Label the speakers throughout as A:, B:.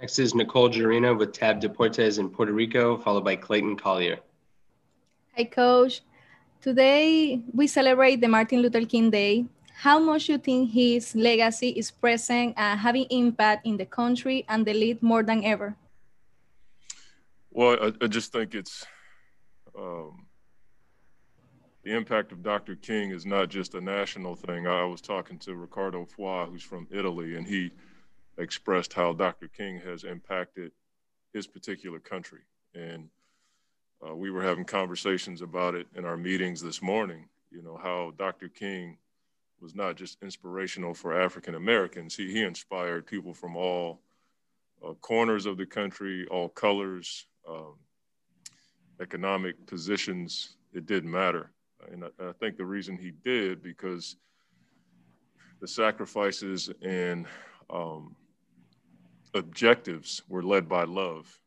A: Next is Nicole Jarina with Tab Deportes in Puerto Rico, followed by Clayton Collier.
B: Hi, Coach. Today we celebrate the Martin Luther King Day. How much you think his legacy is present and having impact in the country and the lead more than ever?
C: Well, I, I just think it's um, the impact of Dr. King is not just a national thing. I was talking to Riccardo Fois, who's from Italy, and he expressed how Dr. King has impacted his particular country. And uh, we were having conversations about it in our meetings this morning, you know, how Dr. King was not just inspirational for African Americans, he, he inspired people from all uh, corners of the country, all colors, um, economic positions. It didn't matter. And I, I think the reason he did, because the sacrifices and um, objectives were led by love.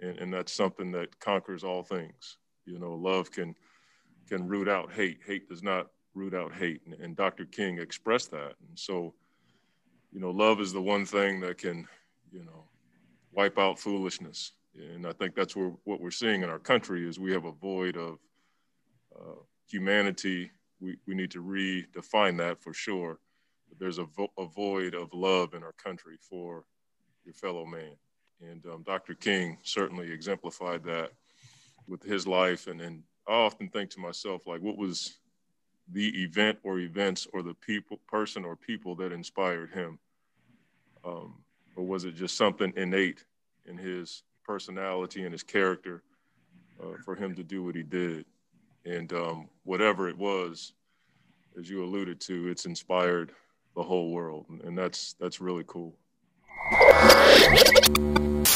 C: And, and that's something that conquers all things. You know, love can can root out hate. Hate does not root out hate. And, and Dr. King expressed that. And so, you know, love is the one thing that can, you know, wipe out foolishness. And I think that's where, what we're seeing in our country is we have a void of uh, humanity. We, we need to redefine that for sure. But there's a, vo- a void of love in our country for your fellow man. And um, Dr. King certainly exemplified that with his life. And, and I often think to myself, like, what was the event or events or the people, person or people that inspired him? Um, or was it just something innate in his personality and his character uh, for him to do what he did? And um, whatever it was, as you alluded to, it's inspired the whole world, and that's that's really cool. ピピピッ!